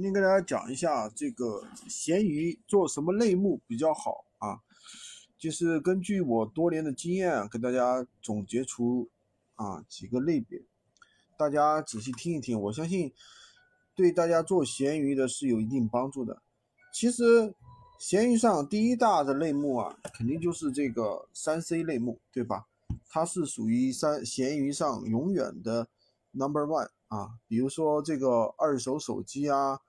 今天跟大家讲一下这个闲鱼做什么类目比较好啊？就是根据我多年的经验啊，跟大家总结出啊几个类别，大家仔细听一听，我相信对大家做闲鱼的是有一定帮助的。其实闲鱼上第一大的类目啊，肯定就是这个三 C 类目，对吧？它是属于三闲鱼上永远的 number one。啊，比如说这个二手手机啊、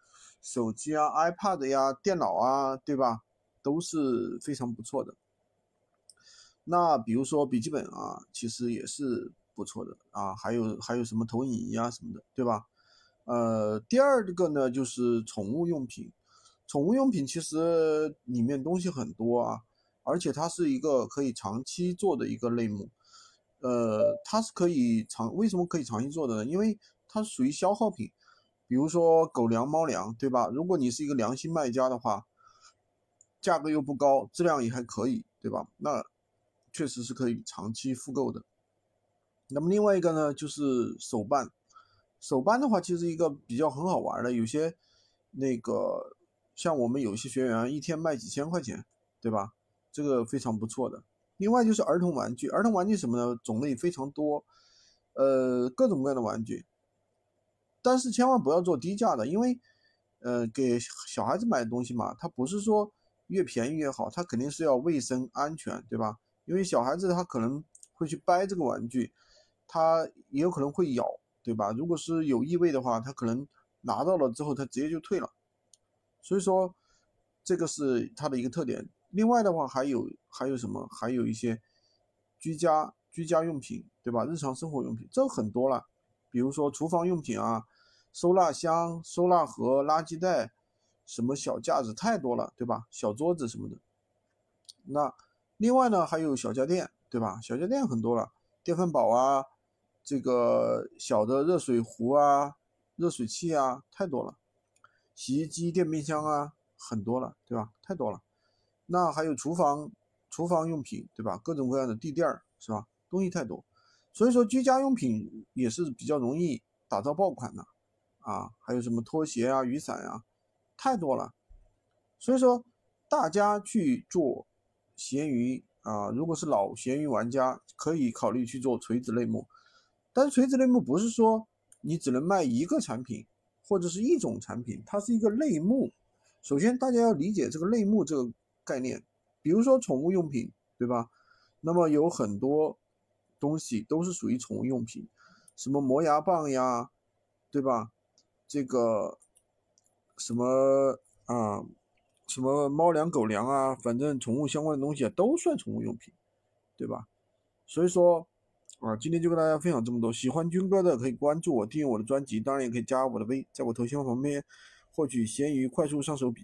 手机啊、iPad 呀、电脑啊，对吧？都是非常不错的。那比如说笔记本啊，其实也是不错的啊。还有还有什么投影仪啊什么的，对吧？呃，第二个呢就是宠物用品。宠物用品其实里面东西很多啊，而且它是一个可以长期做的一个类目。呃，它是可以长，为什么可以长期做的呢？因为它属于消耗品，比如说狗粮、猫粮，对吧？如果你是一个良心卖家的话，价格又不高，质量也还可以，对吧？那确实是可以长期复购的。那么另外一个呢，就是手办。手办的话，其实一个比较很好玩的，有些那个像我们有些学员一天卖几千块钱，对吧？这个非常不错的。另外就是儿童玩具，儿童玩具什么呢？种类非常多，呃，各种各样的玩具。但是千万不要做低价的，因为，呃，给小孩子买的东西嘛，它不是说越便宜越好，它肯定是要卫生安全，对吧？因为小孩子他可能会去掰这个玩具，他也有可能会咬，对吧？如果是有异味的话，他可能拿到了之后他直接就退了，所以说这个是它的一个特点。另外的话还有还有什么？还有一些居家居家用品，对吧？日常生活用品这很多了。比如说厨房用品啊，收纳箱、收纳盒、垃圾袋，什么小架子太多了，对吧？小桌子什么的。那另外呢，还有小家电，对吧？小家电很多了，电饭煲啊，这个小的热水壶啊、热水器啊，太多了。洗衣机、电冰箱啊，很多了，对吧？太多了。那还有厨房、厨房用品，对吧？各种各样的地垫儿，是吧？东西太多。所以说，居家用品也是比较容易打造爆款的，啊，还有什么拖鞋啊、雨伞呀，太多了。所以说，大家去做闲鱼啊，如果是老闲鱼玩家，可以考虑去做垂直类目。但是垂直类目不是说你只能卖一个产品或者是一种产品，它是一个类目。首先，大家要理解这个类目这个概念。比如说宠物用品，对吧？那么有很多。东西都是属于宠物用品，什么磨牙棒呀，对吧？这个什么啊，什么猫粮、狗粮啊，反正宠物相关的东西，都算宠物用品，对吧？所以说啊，今天就跟大家分享这么多。喜欢军哥的可以关注我，订阅我的专辑，当然也可以加我的微，在我头像旁边获取闲鱼快速上手笔记。